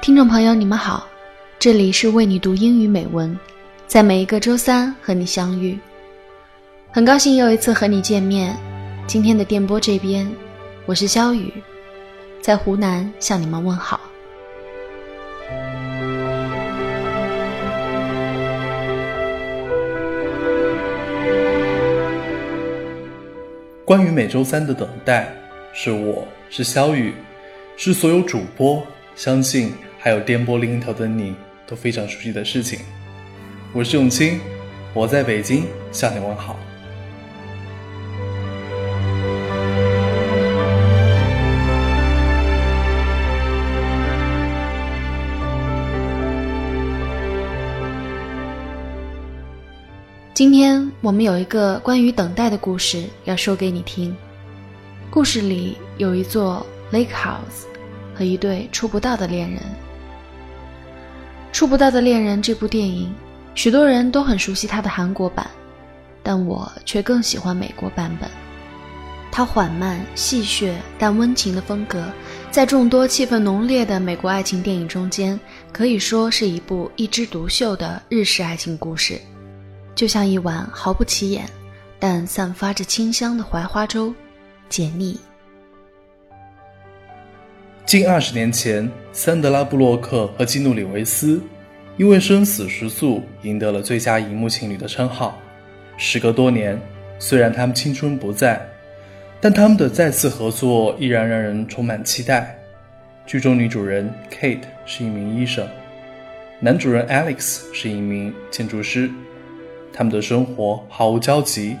听众朋友，你们好，这里是为你读英语美文，在每一个周三和你相遇，很高兴又一次和你见面。今天的电波这边，我是肖雨，在湖南向你们问好。关于每周三的等待，是我是肖雨，是所有主播相信。还有颠簸另一头的你都非常熟悉的事情。我是永清，我在北京向你问好。今天我们有一个关于等待的故事要说给你听。故事里有一座 lake house 和一对触不到的恋人。触不到的恋人这部电影，许多人都很熟悉它的韩国版，但我却更喜欢美国版本。它缓慢、戏谑但温情的风格，在众多气氛浓烈的美国爱情电影中间，可以说是一部一枝独秀的日式爱情故事，就像一碗毫不起眼但散发着清香的槐花粥，解腻。近二十年前，桑德拉·布洛克和基努·里维斯因为《生死时速》赢得了最佳荧幕情侣的称号。时隔多年，虽然他们青春不在，但他们的再次合作依然让人充满期待。剧中女主人 Kate 是一名医生，男主人 Alex 是一名建筑师。他们的生活毫无交集，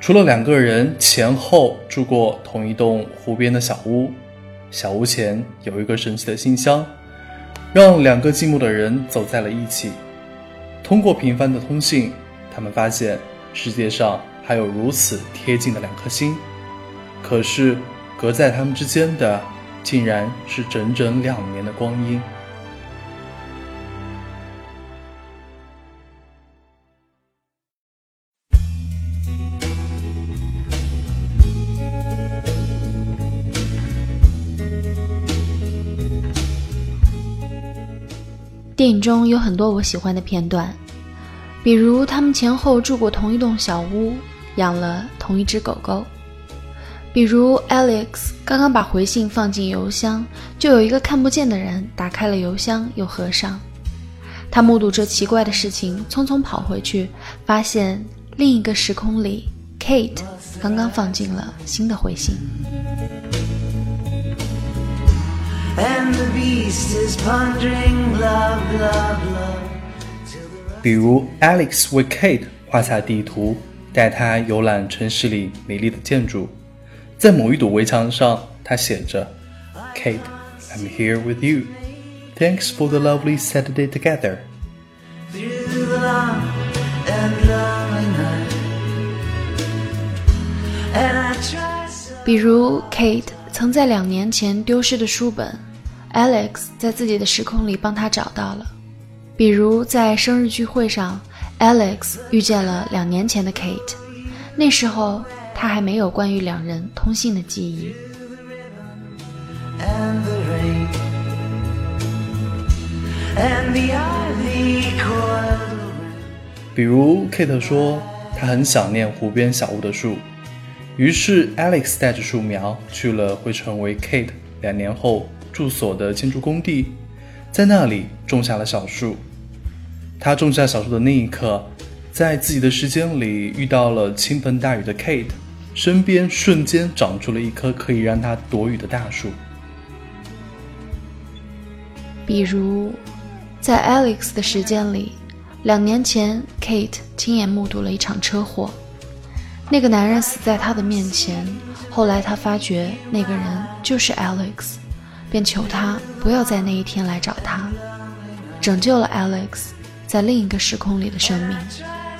除了两个人前后住过同一栋湖边的小屋。小屋前有一个神奇的信箱，让两个寂寞的人走在了一起。通过频繁的通信，他们发现世界上还有如此贴近的两颗心。可是，隔在他们之间的，竟然是整整两年的光阴。电影中有很多我喜欢的片段，比如他们前后住过同一栋小屋，养了同一只狗狗；比如 Alex 刚刚把回信放进邮箱，就有一个看不见的人打开了邮箱又合上。他目睹这奇怪的事情，匆匆跑回去，发现另一个时空里，Kate 刚刚放进了新的回信。比如，Alex 为 Kate 画下地图，带她游览城市里美丽的建筑。在某一堵围墙上，他写着：“Kate, I'm here with you. Thanks for the lovely Saturday together.” 比如，Kate 曾在两年前丢失的书本。 Alex 在自己的时空里帮他找到了，比如在生日聚会上，Alex 遇见了两年前的 Kate，那时候他还没有关于两人通信的记忆。比如 Kate 说她很想念湖边小屋的树，于是 Alex 带着树苗去了会成为 Kate 两年后。住所的建筑工地，在那里种下了小树。他种下小树的那一刻，在自己的时间里遇到了倾盆大雨的 Kate，身边瞬间长出了一棵可以让他躲雨的大树。比如，在 Alex 的时间里，两年前 Kate 亲眼目睹了一场车祸，那个男人死在他的面前。后来他发觉那个人就是 Alex。便求他不要在那一天来找他，拯救了 Alex 在另一个时空里的生命。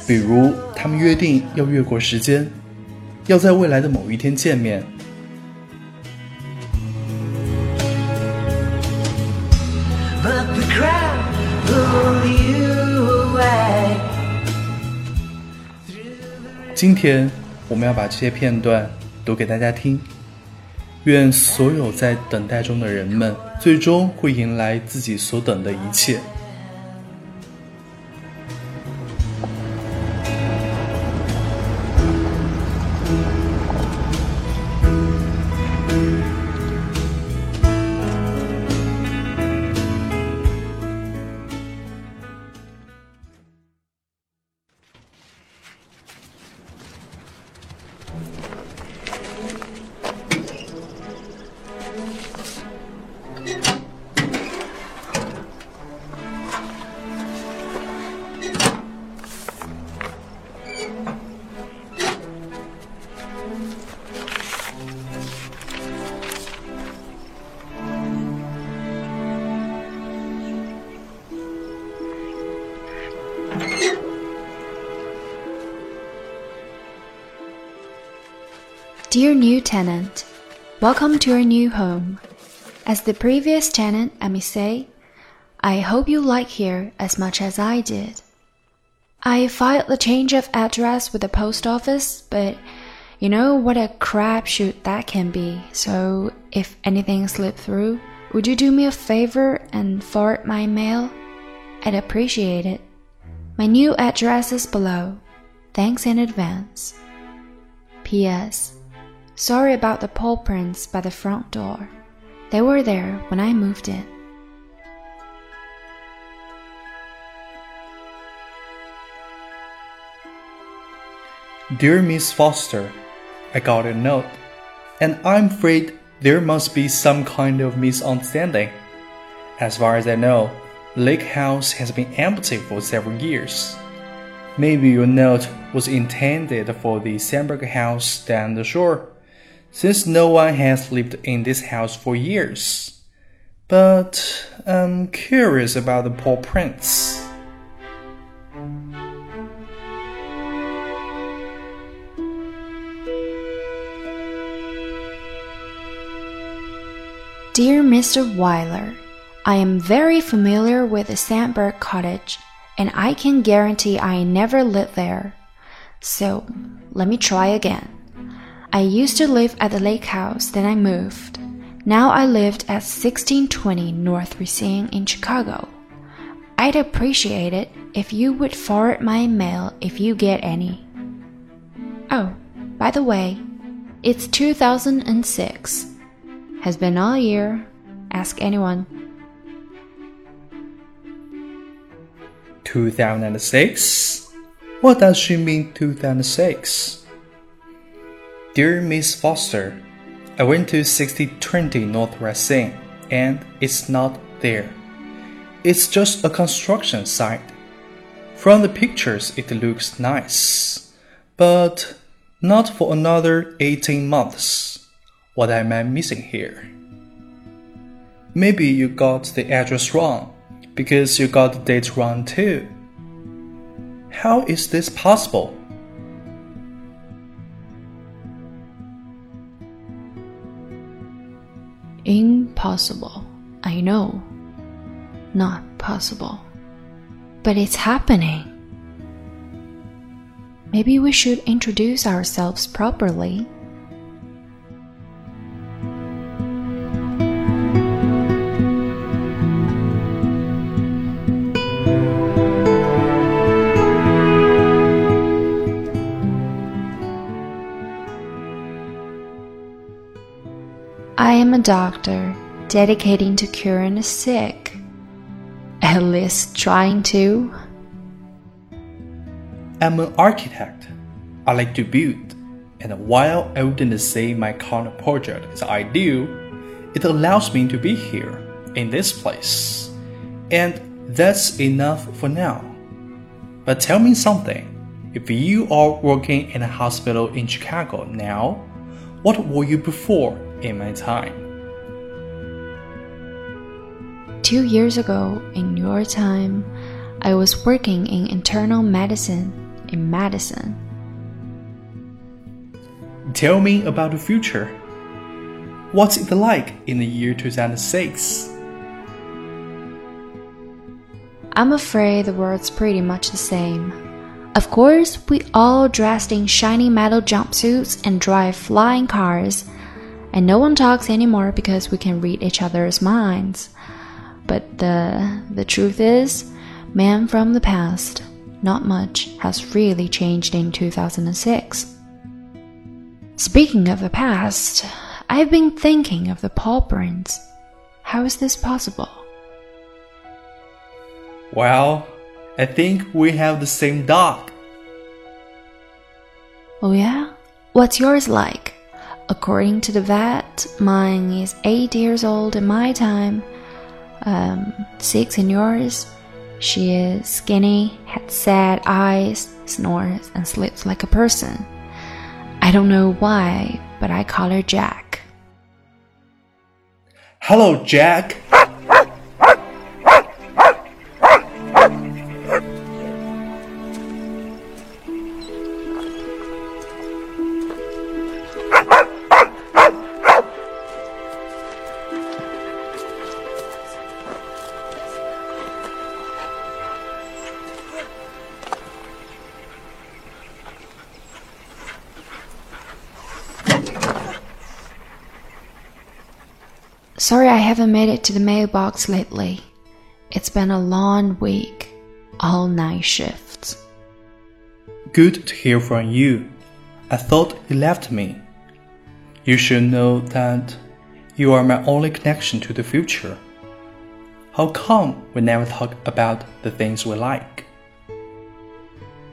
比如他们约定要越过时间，要在未来的某一天见面。今天我们要把这些片段读给大家听。愿所有在等待中的人们，最终会迎来自己所等的一切。Dear new tenant, welcome to your new home. As the previous tenant, I may say, I hope you like here as much as I did. I filed the change of address with the post office, but you know what a crapshoot that can be. So if anything slipped through, would you do me a favor and forward my mail? I'd appreciate it. My new address is below. Thanks in advance. P.S. Sorry about the paw prints by the front door. They were there when I moved in. Dear Miss Forster, I got a note, and I'm afraid there must be some kind of misunderstanding. As far as I know, Lake House has been empty for several years. Maybe your note was intended for the Sandberg house down the shore, since no one has lived in this house for years. But I'm curious about the paw prints. Dear Mr. Wyler, I am very familiar with the Sandberg cottage, and I can guarantee I never lived there. So, let me try again. I used to live at the lake house, then I moved. Now I lived at 1620 North Racine in Chicago. I'd appreciate it if you would forward my mail if you get any. Oh, by the way, it's 2006. Has been all year. Ask anyone. 2006? What does she mean 2006? Dear Miss Forster, I went to 6020 North Racine and it's not there. It's just a construction site. From the pictures, it looks nice, but not for another 18 months. What am I missing here? Maybe you got the address wrong because you got the date wrong too. How is this possible? Impossible. I know. Not possible. But it's happening. Maybe we should introduce ourselves properly. Doctor dedicating to curing the sick. At least trying to. I'm an architect. I like to build, and while I wouldn't say my current project is ideal, it allows me to be here, in this place. And that's enough for now. But tell me something. If you are working in a hospital in Chicago now, what were you before in my time? Two years ago, in your time, I was working in internal medicine in Madison. Tell me about the future. What's it like in the year 2006? I'm afraid the world's pretty much the same. Of course, we all dressed in shiny metal jumpsuits and drive flying cars, and no one talks anymore because we can read each other's minds. But the the truth is, man from the past, not much has really changed in 2006. Speaking of the past, I've been thinking of the Paul Prince. How is this possible? Well, I think we have the same dog. Oh, yeah? What's yours like? According to the vet, mine is eight years old in my time, um, six in yours. She is skinny, has sad eyes, snores, and sleeps like a person. I don't know why, but I call her Jack. Hello, Jack. Haven't made it to the mailbox lately. It's been a long week, all night shifts. Good to hear from you. I thought you left me. You should know that you are my only connection to the future. How come we never talk about the things we like?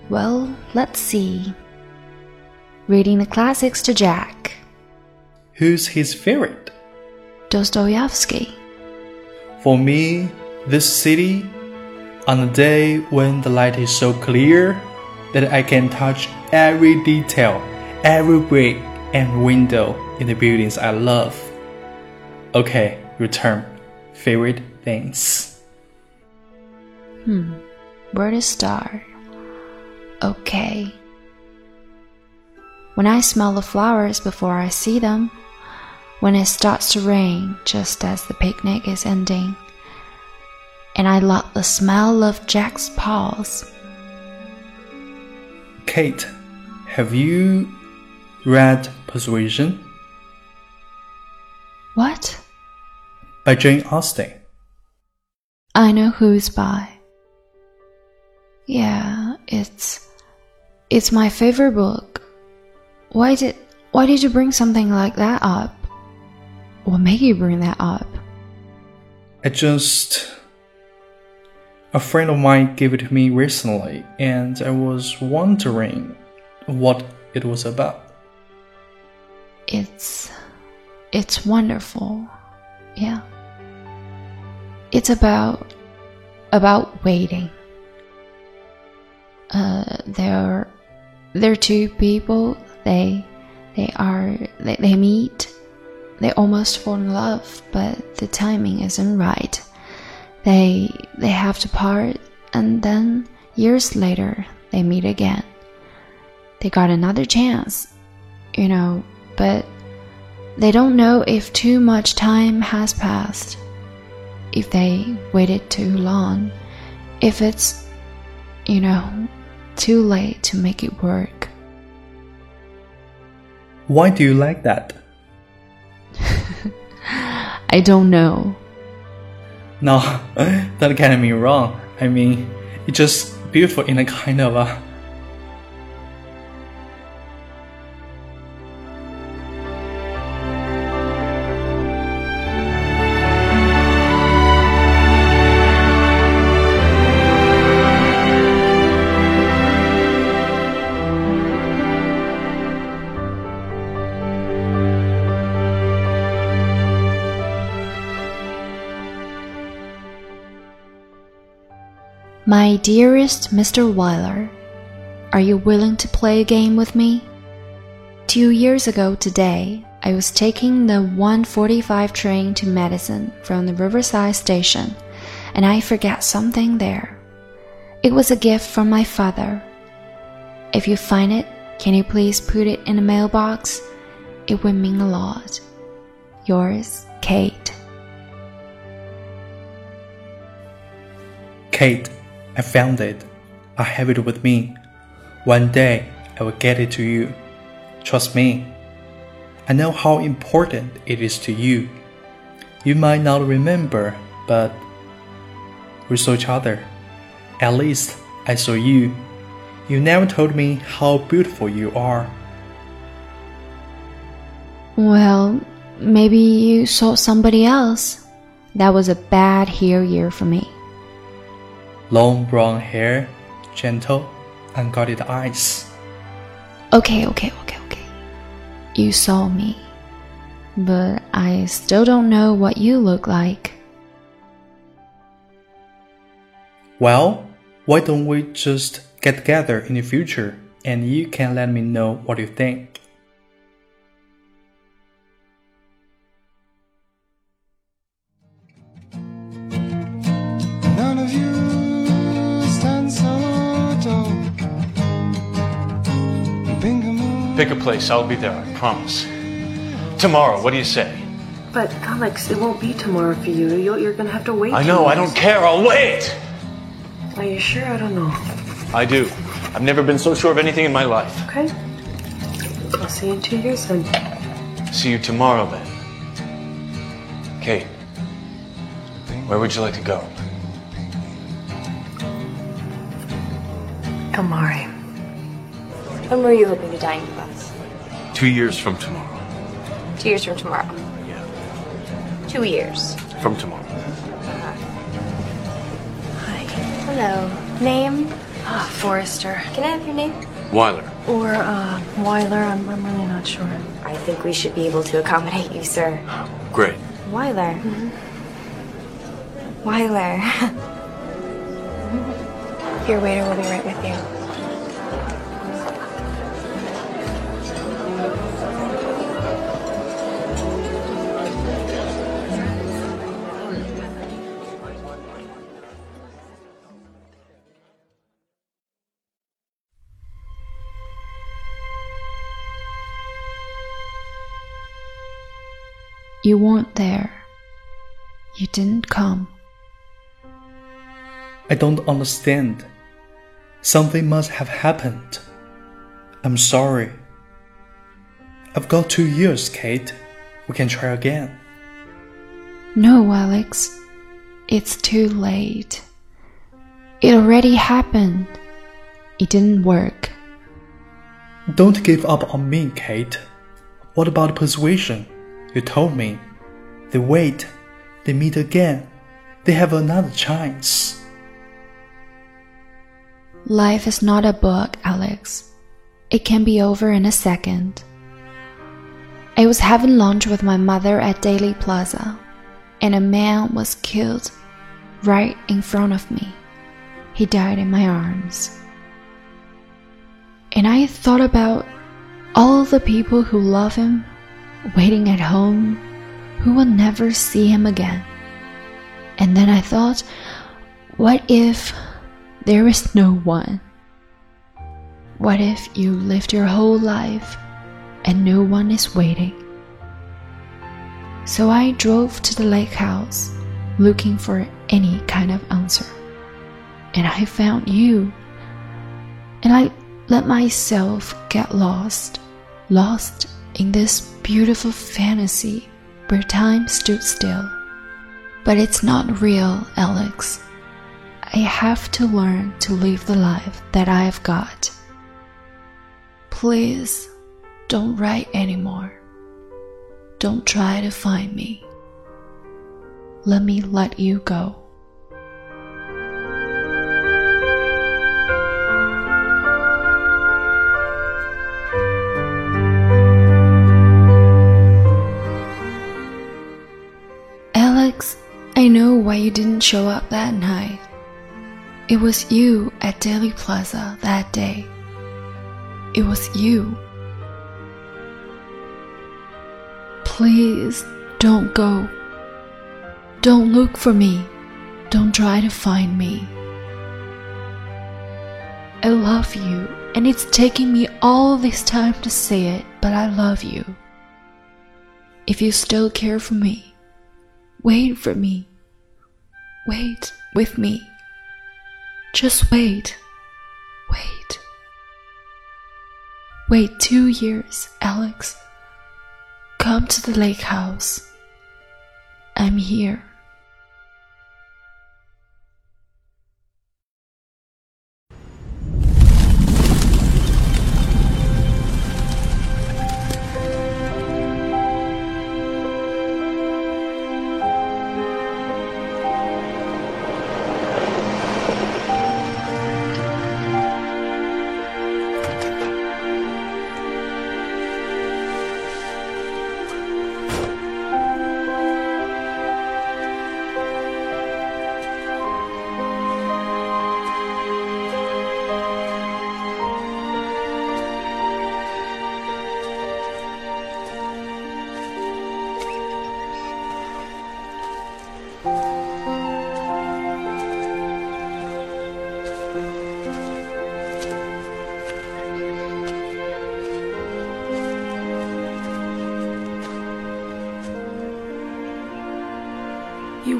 Well, let's see. Reading the classics to Jack. Who's his favorite? Dostoevsky. For me, this city, on a day when the light is so clear that I can touch every detail, every brick and window in the buildings I love. Okay, your turn. Favorite things. Hmm, where to start? Okay. When I smell the flowers before I see them, when it starts to rain just as the picnic is ending, and I love the smell of Jack's paws. Kate, have you read Persuasion What? by Jane Austen? I know who's by. Yeah, it's it's my favorite book. Why did why did you bring something like that up? What made you bring that up? I just. A friend of mine gave it to me recently, and I was wondering what it was about. It's it's wonderful. Yeah. It's about about waiting. Uh there there are two people they they are they, they meet they almost fall in love but the timing isn't right. They they have to part and then years later they meet again. They got another chance you know but they don't know if too much time has passed if they waited too long if it's you know too late to make it work. Why do you like that? i don't know No, don't get me wrong. I mean, it's just beautiful in a kind of a. My dearest Mr. Wyler, are you willing to play a game with me? Two years ago today, I was taking the 145 train to Madison from the Riverside station, and I forgot something there. It was a gift from my father. If you find it, can you please put it in the mailbox? It would mean a lot. Yours, Kate. Kate, I found it. I have it with me. One day I will get it to you. Trust me. I know how important it is to you. You might not remember, but we saw each other. At least I saw you. You never told me how beautiful you are. Well, maybe you saw somebody else. That was a bad hair year for me. Long brown hair, gentle, unguarded eyes. Okay, okay, okay, okay. You saw me. But I still don't know what you look like. Well, why don't we just get together in the future and you can let me know what you think? Place, I'll be there, I promise. Tomorrow, what do you say? But Alex, it won't be tomorrow for you. You're, you're gonna have to wait. I know, I don't care, I'll wait! Are you sure? I don't know. I do. I've never been so sure of anything in my life. Okay. I'll see you in two years then. See you tomorrow then. Kate, where would you like to go? Il Mare. When were you hoping to dine with us? Two years from tomorrow. Two years from tomorrow. Yeah, Two years. from tomorrow. Hi. Hello. Name? Ah, Forrester. Can I have your name? Wyler. Or, uh, Wyler. I'm, I'm really not sure. I think we should be able to accommodate you, sir. Great. Wyler. Wyler. your waiter will be right with you. You weren't there. You didn't come. I don't understand. Something must have happened. I'm sorry. I've got two years, Kate. We can try again. No, Alex. It's too late. It already happened. It didn't work. Don't give up on me, Kate. What about persuasion? You told me. They wait. They meet again. They have another chance. Life is not a book, Alex. It can be over in a second. I was having lunch with my mother at Daley Plaza, and a man was killed right in front of me. He died in my arms. And I thought about all the people who love him waiting at home who will never see him again. And then I thought, what if there is no one? What if you lived your whole life and no one is waiting? So I drove to the lake house looking for any kind of answer. And I found you. And I let myself get lost, lost in this beautiful fantasy where time stood still. But it's not real, Alex. I have to learn to live the life that I have got. Please don't write anymore. Don't try to find me. Let me let you go. I know why you didn't show up that night. It was you at Daley Plaza that day. It was you. Please don't go. Don't look for me. Don't try to find me. I love you, and it's taking me all this time to say it, but I love you. If you still care for me, wait for me. Wait with me. Just wait. Wait. Wait two years, Alex. Come to the lake house. I'm here.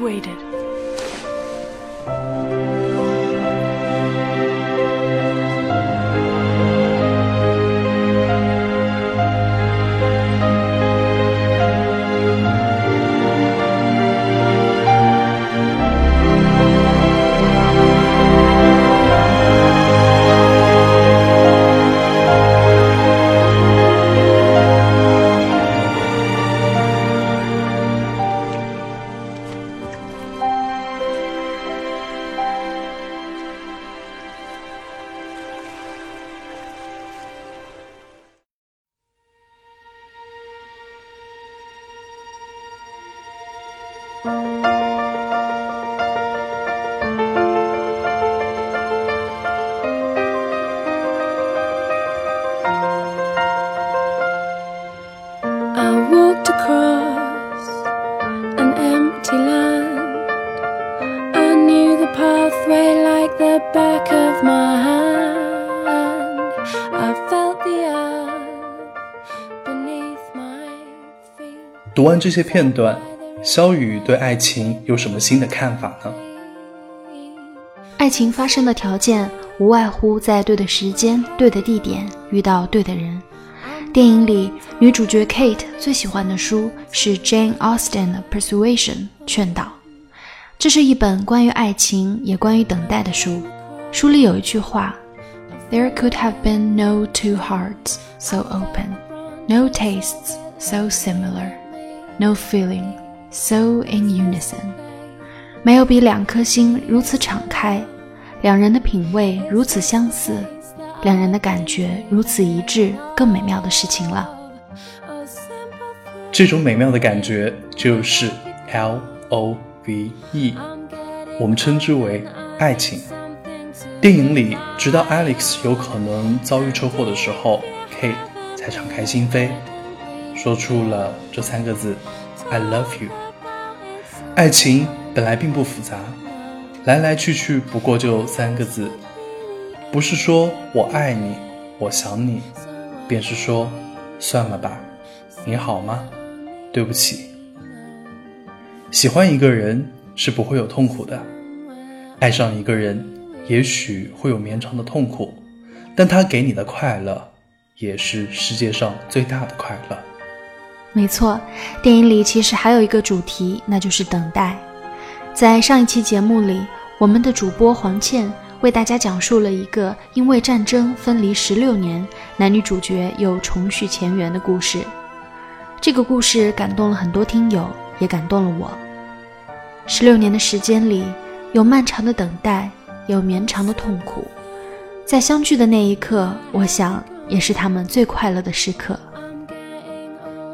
Waited. 完这些片段，肖雨对爱情有什么新的看法呢？爱情发生的条件无外乎在对的时间、对的地点遇到对的人。电影里，女主角 Kate 最喜欢的书是 Jane Austen 的《Persuasion》劝导。这是一本关于爱情也关于等待的书。书里有一句话：“There could have been no two hearts so open, no tastes so similar, no feeling so in unison。”没有比两颗心如此敞开，两人的品味如此相似，两人的感觉如此一致，更美妙的事情了。这种美妙的感觉就是 L O V E，我们称之为爱情。电影里，直到 Alex 有可能遭遇车祸的时候，Kate 才敞开心扉，说出了这三个字：“I love you。”爱情本来并不复杂，来来去去不过就三个字，不是说我爱你，我想你，便是说算了吧，你好吗？对不起。喜欢一个人是不会有痛苦的，爱上一个人也许会有绵长的痛苦，但他给你的快乐也是世界上最大的快乐。没错，电影里其实还有一个主题，那就是等待。在上一期节目里，我们的主播黄倩为大家讲述了一个因为战争分离十六年，男女主角又重续前缘的故事。这个故事感动了很多听友，也感动了我。十六年的时间里，有漫长的等待，有绵长的痛苦，在相聚的那一刻，我想也是他们最快乐的时刻。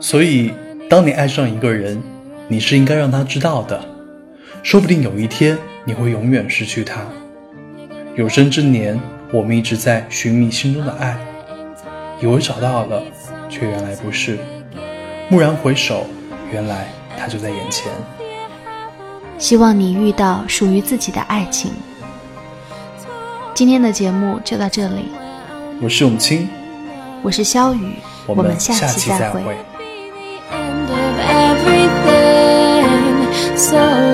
所以，当你爱上一个人，你是应该让他知道的。说不定有一天你会永远失去他。有生之年，我们一直在寻觅心中的爱，以为找到了，却原来不是。蓦然回首，原来他就在眼前。希望你遇到属于自己的爱情。今天的节目就到这里，我是永清，我是肖雨，我们下期。再会。Everything. So